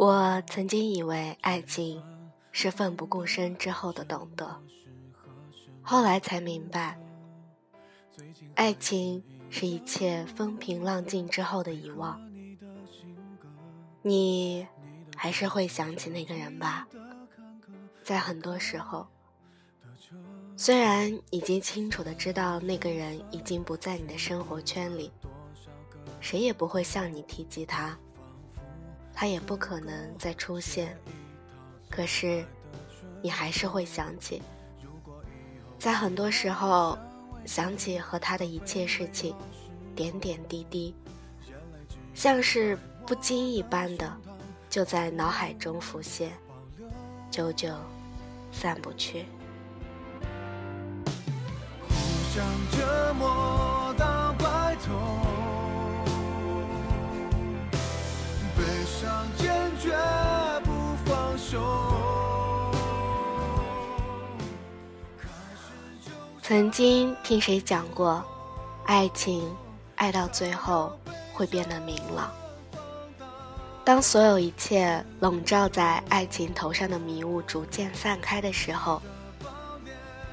我曾经以为爱情是奋不顾身之后的懂得，后来才明白，爱情是一切风平浪静之后的遗忘。你还是会想起那个人吧，在很多时候，虽然已经清楚的知道那个人已经不在你的生活圈里，谁也不会向你提及他。他也不可能再出现，可是，你还是会想起，在很多时候，想起和他的一切事情，点点滴滴，像是不经意般的，就在脑海中浮现，久久散不去。互相折磨曾经听谁讲过，爱情爱到最后会变得明朗。当所有一切笼罩在爱情头上的迷雾逐渐散开的时候，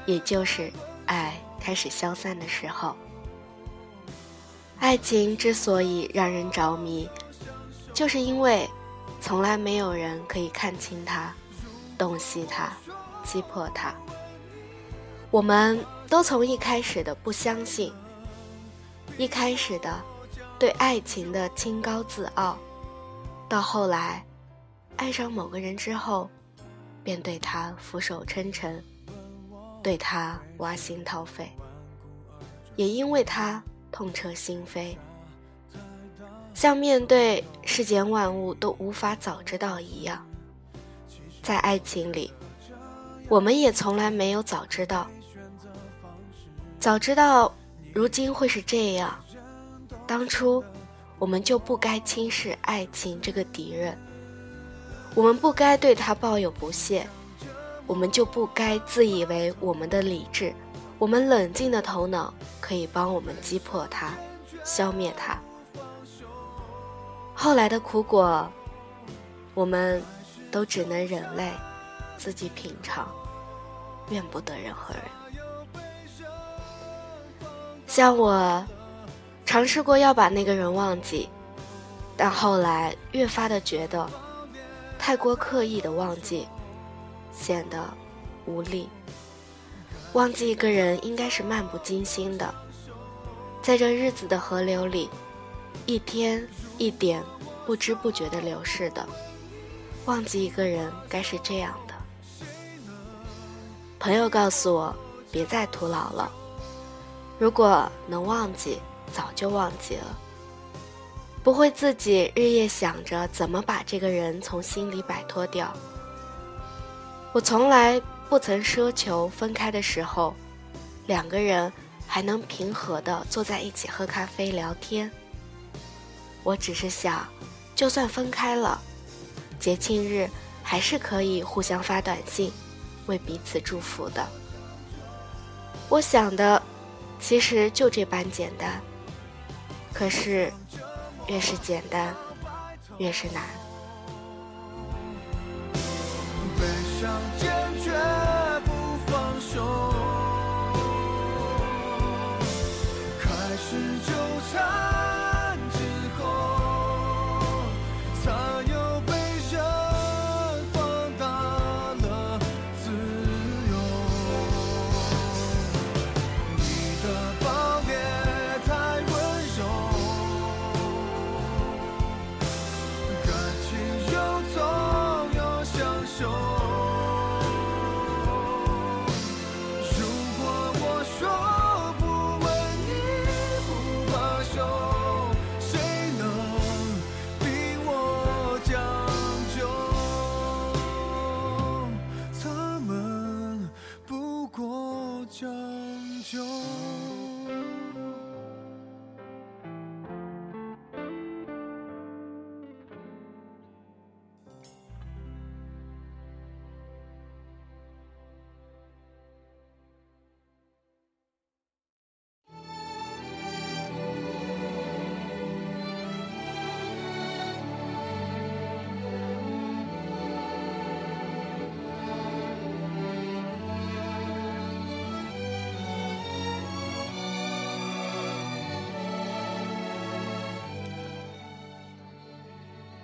也就是爱开始消散的时候。爱情之所以让人着迷。就是因为，从来没有人可以看清他，洞悉他，击破他。我们都从一开始的不相信，一开始的对爱情的清高自傲，到后来爱上某个人之后，便对他俯首称臣，对他挖心掏肺，也因为他痛彻心扉。像面对世间万物都无法早知道一样，在爱情里，我们也从来没有早知道。早知道，如今会是这样，当初我们就不该轻视爱情这个敌人，我们不该对他抱有不屑，我们就不该自以为我们的理智，我们冷静的头脑可以帮我们击破他，消灭他。后来的苦果，我们都只能忍泪，自己品尝，怨不得任何人。像我，尝试过要把那个人忘记，但后来越发的觉得，太过刻意的忘记，显得无力。忘记一个人应该是漫不经心的，在这日子的河流里，一天。一点不知不觉的流逝的，忘记一个人该是这样的。朋友告诉我，别再徒劳了。如果能忘记，早就忘记了，不会自己日夜想着怎么把这个人从心里摆脱掉。我从来不曾奢求分开的时候，两个人还能平和的坐在一起喝咖啡聊天。我只是想，就算分开了，节庆日还是可以互相发短信，为彼此祝福的。我想的，其实就这般简单。可是，越是简单，越是难。坚决不放手，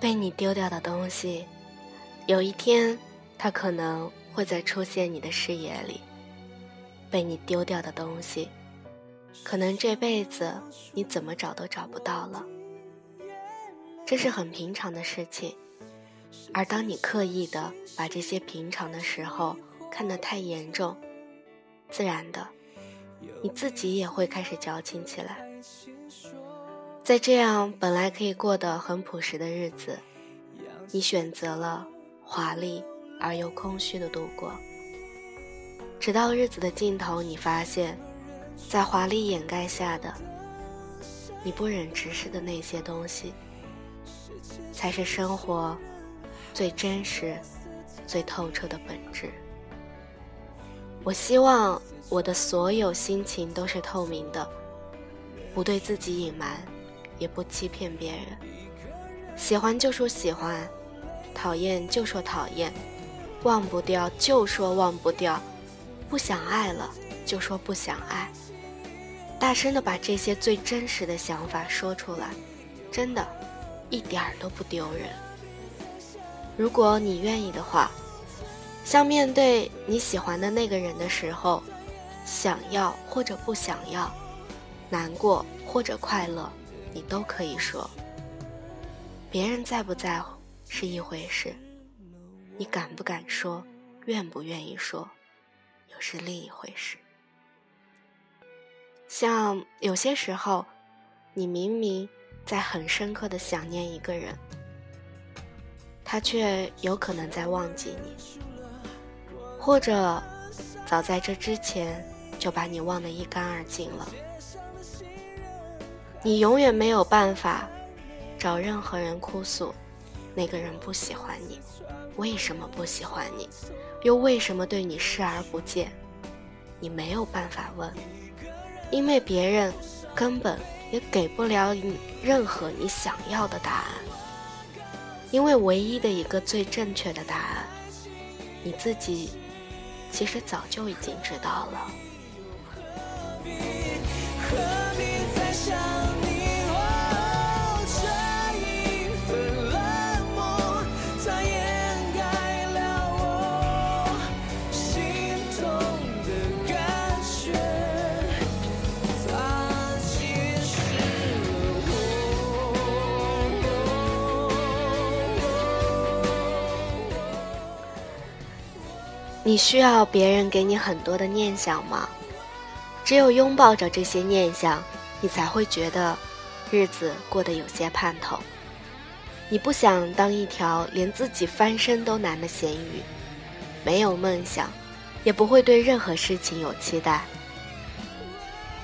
被你丢掉的东西，有一天，它可能会再出现你的视野里。被你丢掉的东西，可能这辈子你怎么找都找不到了。这是很平常的事情，而当你刻意的把这些平常的时候看得太严重，自然的，你自己也会开始矫情起来。在这样本来可以过得很朴实的日子，你选择了华丽而又空虚的度过。直到日子的尽头，你发现，在华丽掩盖下的，你不忍直视的那些东西，才是生活最真实、最透彻的本质。我希望我的所有心情都是透明的，不对自己隐瞒。也不欺骗别人，喜欢就说喜欢，讨厌就说讨厌，忘不掉就说忘不掉，不想爱了就说不想爱，大声的把这些最真实的想法说出来，真的，一点儿都不丢人。如果你愿意的话，像面对你喜欢的那个人的时候，想要或者不想要，难过或者快乐。你都可以说，别人在不在乎是一回事，你敢不敢说，愿不愿意说，又是另一回事。像有些时候，你明明在很深刻的想念一个人，他却有可能在忘记你，或者早在这之前就把你忘得一干二净了。你永远没有办法找任何人哭诉，那个人不喜欢你，为什么不喜欢你，又为什么对你视而不见？你没有办法问，因为别人根本也给不了你任何你想要的答案。因为唯一的一个最正确的答案，你自己其实早就已经知道了。你需要别人给你很多的念想吗？只有拥抱着这些念想，你才会觉得日子过得有些盼头。你不想当一条连自己翻身都难的咸鱼，没有梦想，也不会对任何事情有期待。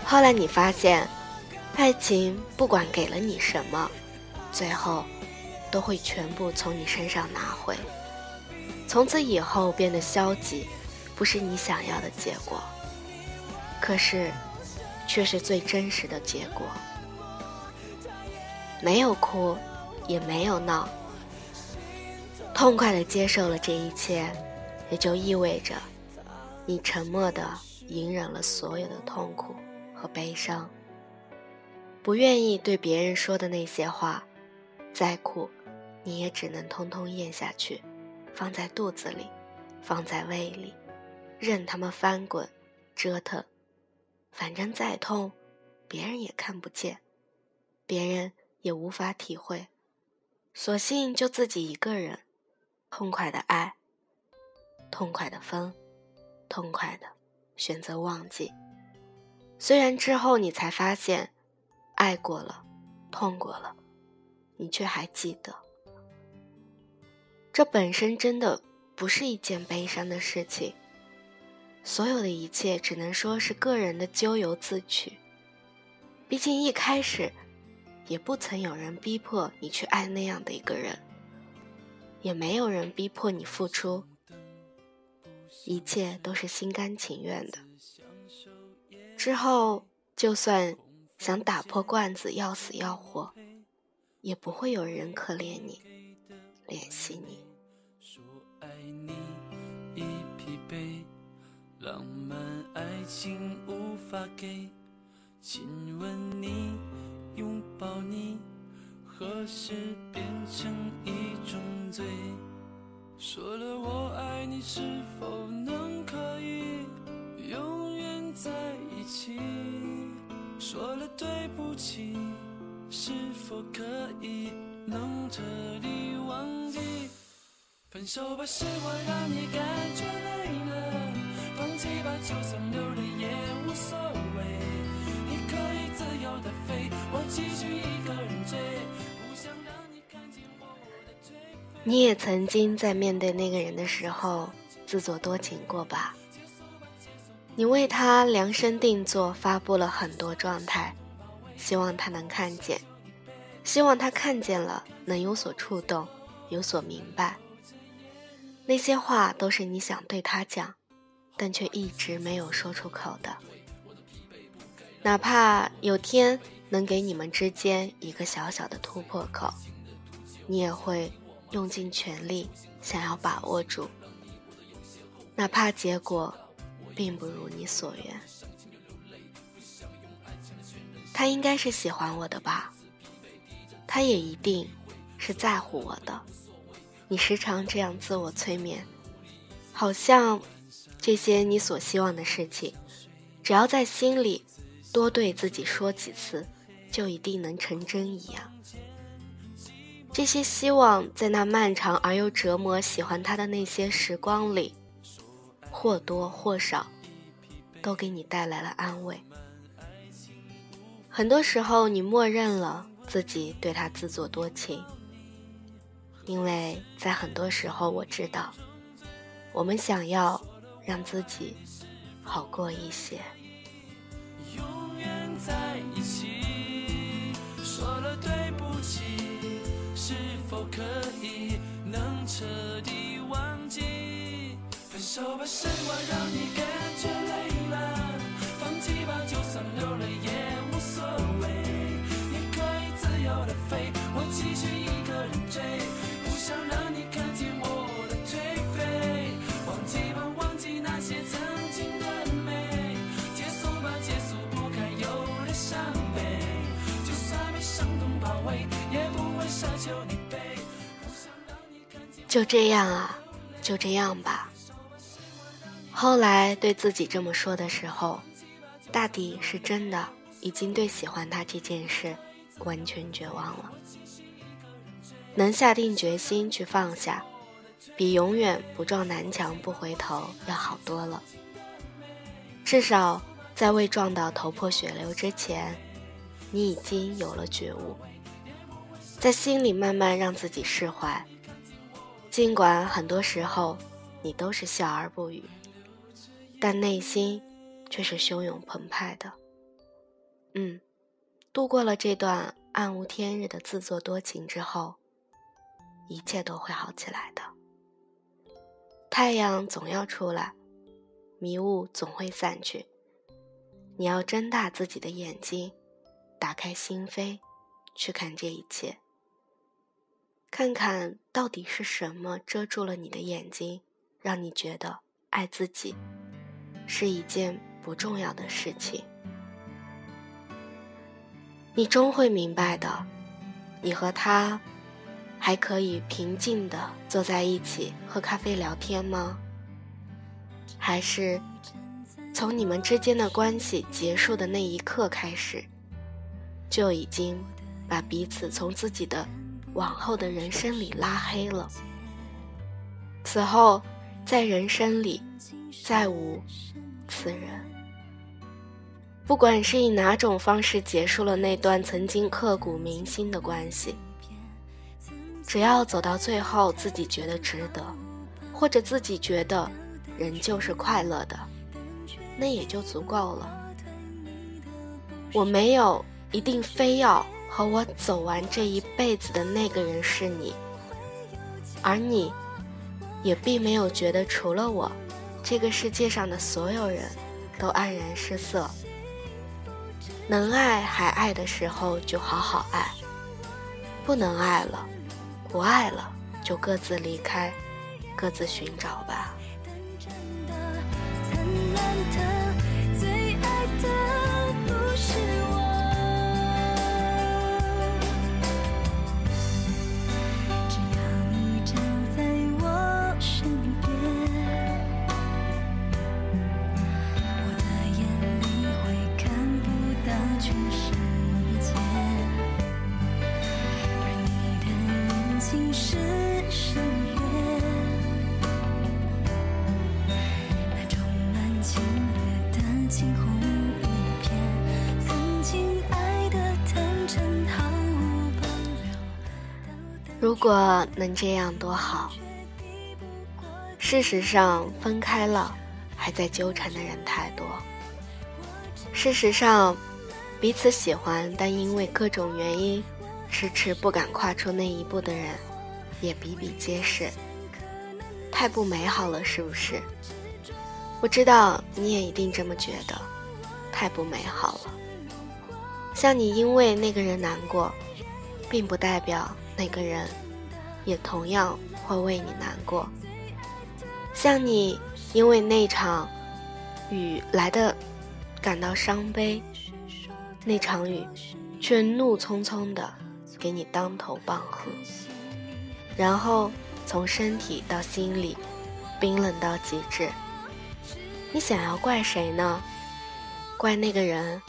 后来你发现，爱情不管给了你什么，最后都会全部从你身上拿回。从此以后变得消极，不是你想要的结果，可是，却是最真实的结果。没有哭，也没有闹，痛快的接受了这一切，也就意味着，你沉默的隐忍了所有的痛苦和悲伤，不愿意对别人说的那些话，再苦，你也只能通通咽下去。放在肚子里，放在胃里，任他们翻滚、折腾，反正再痛，别人也看不见，别人也无法体会，索性就自己一个人，痛快的爱，痛快的分，痛快的选择忘记。虽然之后你才发现，爱过了，痛过了，你却还记得。这本身真的不是一件悲伤的事情，所有的一切只能说是个人的咎由自取。毕竟一开始，也不曾有人逼迫你去爱那样的一个人，也没有人逼迫你付出，一切都是心甘情愿的。之后，就算想打破罐子要死要活，也不会有人可怜你。联系你说爱你已疲惫浪漫爱情无法给亲吻你拥抱你何时变成一种罪？说了我爱你，是否能可以永远在一起？说了对不起，是否可以能彻底忘记？分手吧，是我让你感觉累了；放弃吧，就算流泪也无所谓。你可以自由的飞，我继续一个人追。不想让你看见我的。你也曾经在面对那个人的时候自作多情过吧？你为他量身定做，发布了很多状态，希望他能看见，希望他看见了能有所触动，有所明白。那些话都是你想对他讲，但却一直没有说出口的。哪怕有天能给你们之间一个小小的突破口，你也会用尽全力想要把握住。哪怕结果并不如你所愿，他应该是喜欢我的吧？他也一定是在乎我的。你时常这样自我催眠，好像这些你所希望的事情，只要在心里多对自己说几次，就一定能成真一样。这些希望在那漫长而又折磨喜欢他的那些时光里，或多或少都给你带来了安慰。很多时候，你默认了自己对他自作多情。因为在很多时候，我知道，我们想要让自己好过一些。永远在一起，说了对不起，是否可以能彻底忘记？分手吧，是我让你感觉累了，放弃吧，就算流泪也飞，我继续一个人追。不想让你看见我的颓废，忘记吧，忘记那些曾经的美，结束吧，结束不该有的伤悲。就算被伤痛包围，也不会奢求你背。就这样啊，就这样吧。后来对自己这么说的时候，大抵是真的已经对喜欢他这件事完全绝望了。能下定决心去放下，比永远不撞南墙不回头要好多了。至少在未撞到头破血流之前，你已经有了觉悟，在心里慢慢让自己释怀。尽管很多时候你都是笑而不语，但内心却是汹涌澎湃的。嗯，度过了这段暗无天日的自作多情之后。一切都会好起来的。太阳总要出来，迷雾总会散去。你要睁大自己的眼睛，打开心扉，去看这一切。看看到底是什么遮住了你的眼睛，让你觉得爱自己是一件不重要的事情。你终会明白的。你和他。还可以平静地坐在一起喝咖啡聊天吗？还是从你们之间的关系结束的那一刻开始，就已经把彼此从自己的往后的人生里拉黑了？此后，在人生里再无此人。不管是以哪种方式结束了那段曾经刻骨铭心的关系。只要走到最后，自己觉得值得，或者自己觉得人就是快乐的，那也就足够了。我没有一定非要和我走完这一辈子的那个人是你，而你，也并没有觉得除了我，这个世界上的所有人都黯然失色。能爱还爱的时候，就好好爱；不能爱了。不爱了，就各自离开，各自寻找吧。如果能这样多好。事实上，分开了还在纠缠的人太多。事实上，彼此喜欢但因为各种原因迟迟不敢跨出那一步的人也比比皆是。太不美好了，是不是？我知道你也一定这么觉得，太不美好了。像你因为那个人难过，并不代表那个人也同样会为你难过。像你因为那场雨来的感到伤悲，那场雨却怒匆匆的给你当头棒喝，然后从身体到心里冰冷到极致。你想要怪谁呢？怪那个人，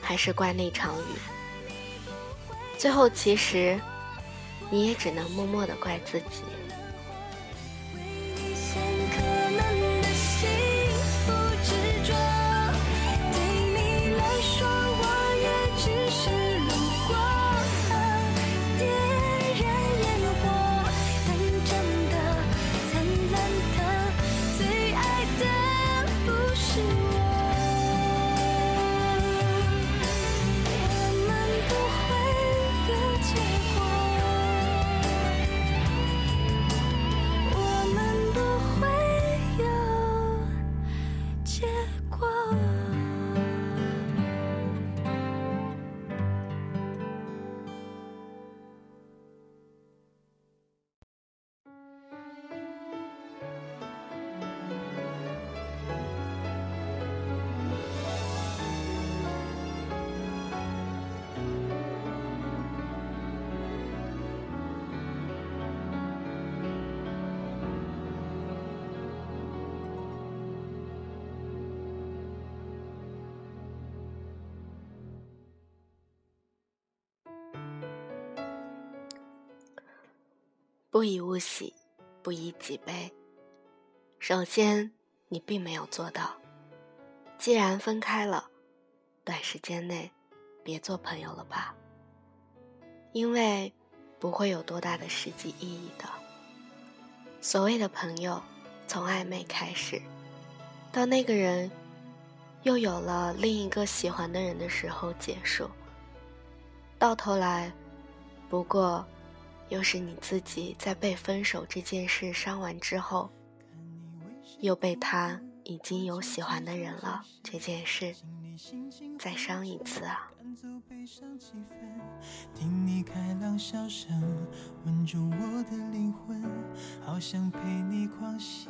还是怪那场雨？最后，其实你也只能默默的怪自己。不以物喜，不以己悲。首先，你并没有做到。既然分开了，短时间内别做朋友了吧，因为不会有多大的实际意义的。所谓的朋友，从暧昧开始，到那个人又有了另一个喜欢的人的时候结束，到头来，不过。又是你自己在被分手这件事伤完之后，又被他已经有喜欢的人了这件事再伤一次啊！听你开朗笑声，吻住我的灵魂，好想陪你狂喜，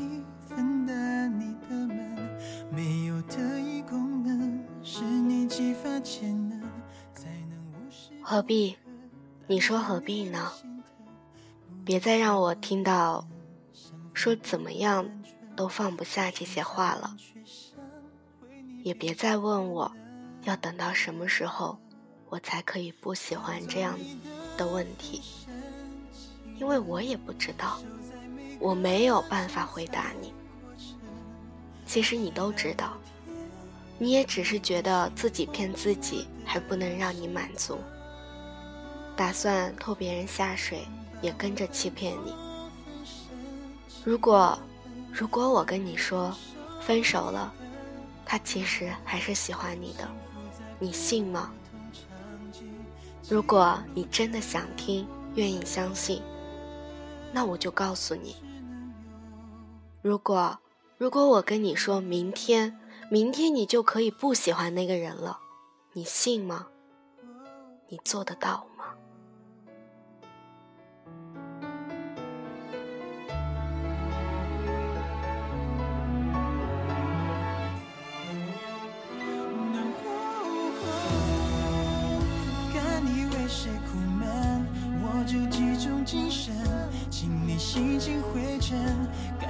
分担你的闷，没有特异功能，是你激发潜能，才能无视。何必？你说何必呢？别再让我听到说怎么样都放不下这些话了，也别再问我要等到什么时候我才可以不喜欢这样的问题，因为我也不知道，我没有办法回答你。其实你都知道，你也只是觉得自己骗自己还不能让你满足，打算拖别人下水。也跟着欺骗你。如果，如果我跟你说分手了，他其实还是喜欢你的，你信吗？如果你真的想听，愿意相信，那我就告诉你。如果，如果我跟你说明天，明天你就可以不喜欢那个人了，你信吗？你做得到吗？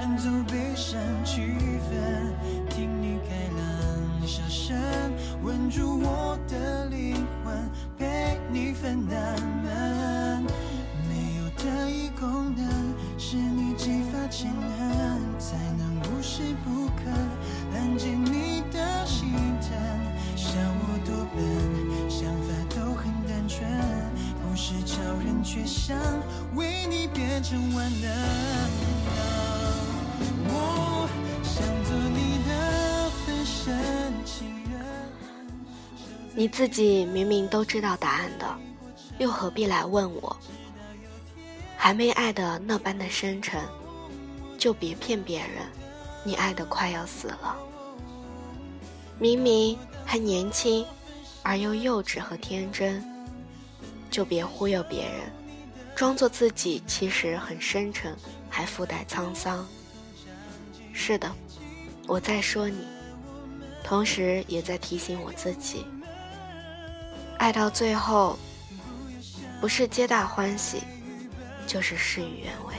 赶走悲伤气氛听你开朗笑声稳住我的灵魂陪你分担冷没有特异功能是你激发潜能才能无时不刻拦截你的心疼笑我多笨想法都很单纯不是超人却想为你变成万能。你自己明明都知道答案的，又何必来问我？还没爱的那般的深沉，就别骗别人，你爱的快要死了。明明还年轻，而又幼稚和天真，就别忽悠别人，装作自己其实很深沉，还附带沧桑。是的，我在说你，同时也在提醒我自己。爱到最后，不是皆大欢喜，就是事与愿违。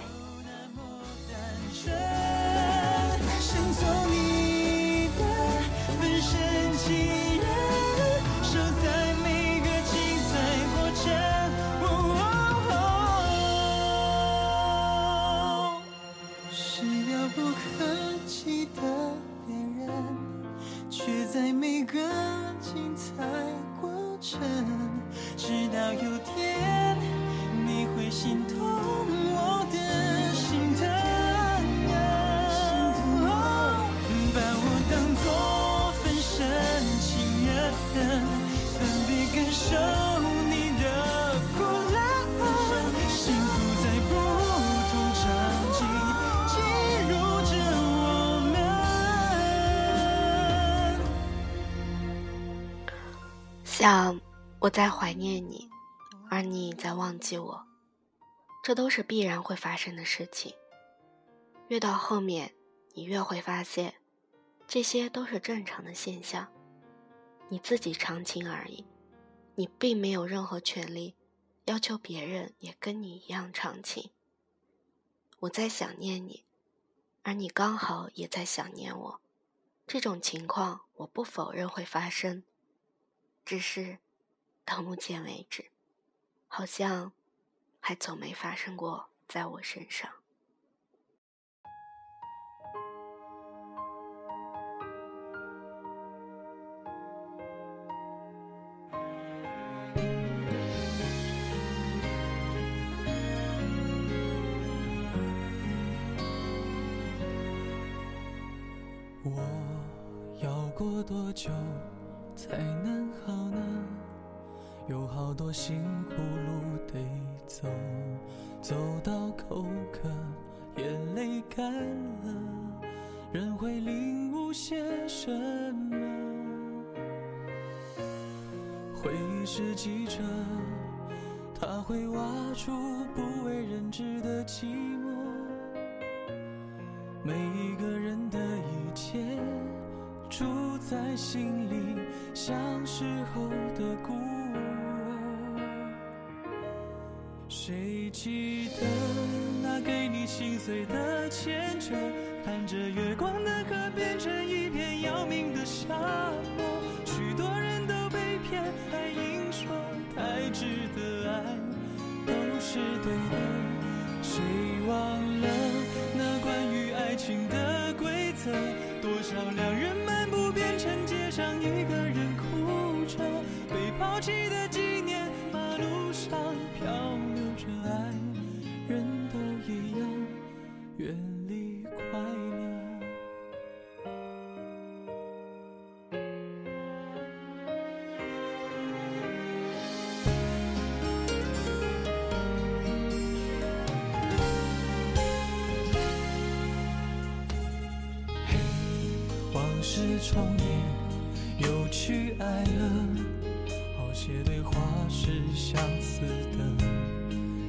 像我在怀念你，而你在忘记我，这都是必然会发生的事情。越到后面，你越会发现，这些都是正常的现象。你自己长情而已，你并没有任何权利要求别人也跟你一样长情。我在想念你，而你刚好也在想念我，这种情况我不否认会发生。只是到目前为止，好像还从没发生过在我身上。我要过多久才能好呢？有好多辛苦路得走，走到口渴，眼泪干了，人会领悟些什么？回忆是记者，他会挖出不为人知的寂寞。每一个人的一切住在心里，像时候的孤儿。谁记得那给你心碎的牵扯？看着月光的河变成一片要命的沙漠，许多人都被骗，还硬说太值得爱，都是对的。谁忘了那关于爱情的规则？多少两人街上一个人哭着，被抛弃的纪念，马路上是重演，又去爱了，好些对话是相似的。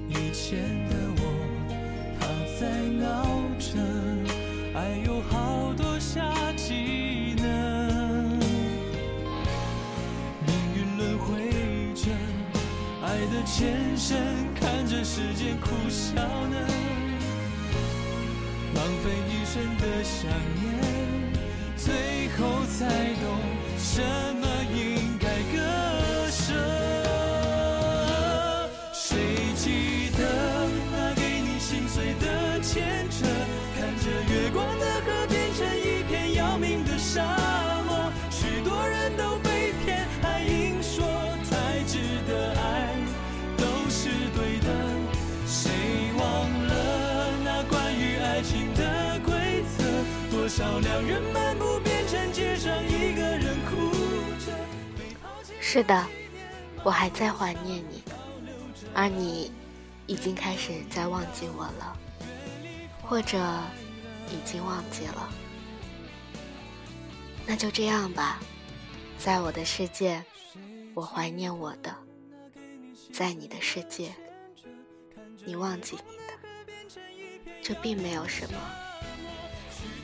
以前的我，他在闹着，爱有好多下技能。命运轮回着，爱的前身，看着时间苦笑呢。浪费一生的想念，后才懂什么是的，我还在怀念你，而你已经开始在忘记我了，或者已经忘记了。那就这样吧，在我的世界，我怀念我的；在你的世界，你忘记你的。这并没有什么，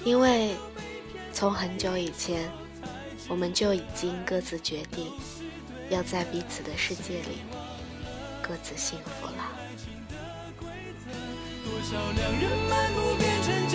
因为从很久以前，我们就已经各自决定。要在彼此的世界里各自幸福了。多少两人漫步变成